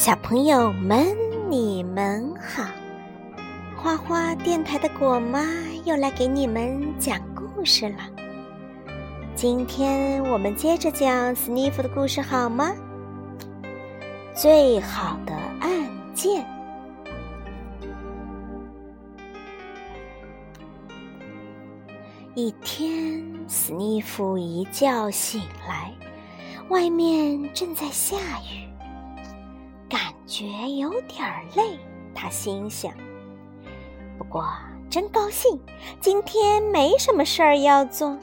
小朋友们，你们好！花花电台的果妈又来给你们讲故事了。今天我们接着讲斯尼夫的故事，好吗？最好的案件。一天，斯尼夫一觉醒来，外面正在下雨。觉有点累，他心想。不过真高兴，今天没什么事儿要做。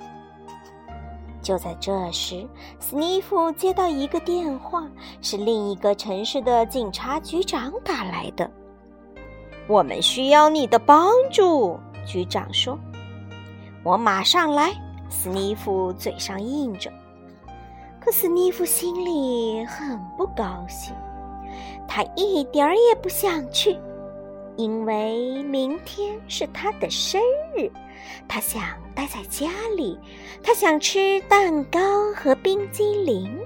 就在这时，斯尼夫接到一个电话，是另一个城市的警察局长打来的。我们需要你的帮助，局长说。我马上来，斯尼夫嘴上应着。可斯尼夫心里很不高兴。他一点儿也不想去，因为明天是他的生日。他想待在家里，他想吃蛋糕和冰激凌。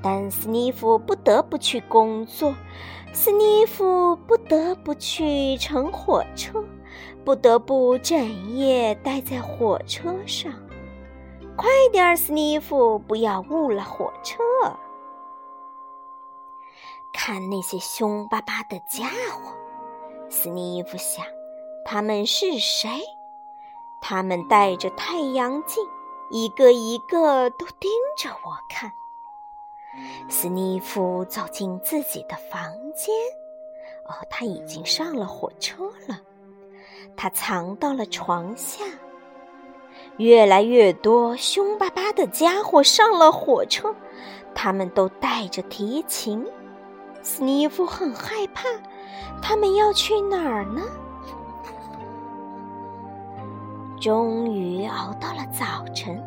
但斯尼夫不得不去工作，斯尼夫不得不去乘火车，不得不整夜待在火车上。快点儿，斯尼夫，不要误了火车。看那些凶巴巴的家伙，斯尼夫想，他们是谁？他们戴着太阳镜，一个一个都盯着我看。斯尼夫走进自己的房间，哦，他已经上了火车了。他藏到了床下。越来越多凶巴巴的家伙上了火车，他们都带着提琴。斯尼夫很害怕，他们要去哪儿呢？终于熬到了早晨，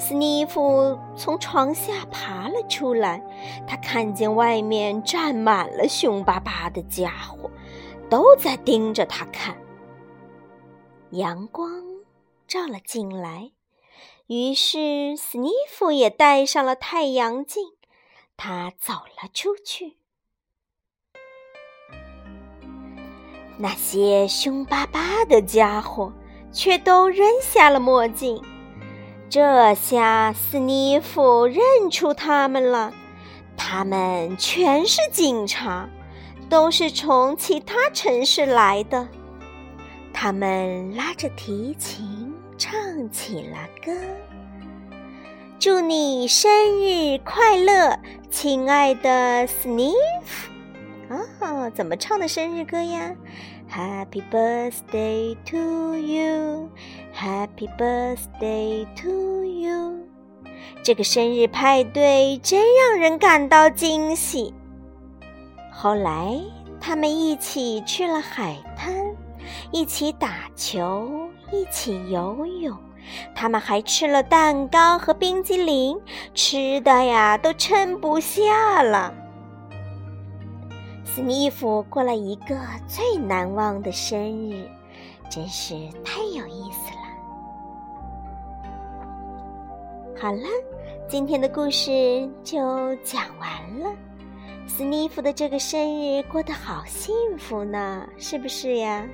斯尼夫从床下爬了出来。他看见外面站满了凶巴巴的家伙，都在盯着他看。阳光照了进来，于是斯尼夫也戴上了太阳镜。他走了出去。那些凶巴巴的家伙却都扔下了墨镜，这下斯尼夫认出他们了。他们全是警察，都是从其他城市来的。他们拉着提琴唱起了歌：“祝你生日快乐，亲爱的斯尼夫。”啊，怎么唱的生日歌呀？Happy birthday to you, Happy birthday to you。这个生日派对真让人感到惊喜。后来，他们一起去了海滩，一起打球，一起游泳。他们还吃了蛋糕和冰激凌，吃的呀都撑不下了。斯密夫过了一个最难忘的生日，真是太有意思了。好了，今天的故事就讲完了。斯密夫的这个生日过得好幸福呢，是不是呀？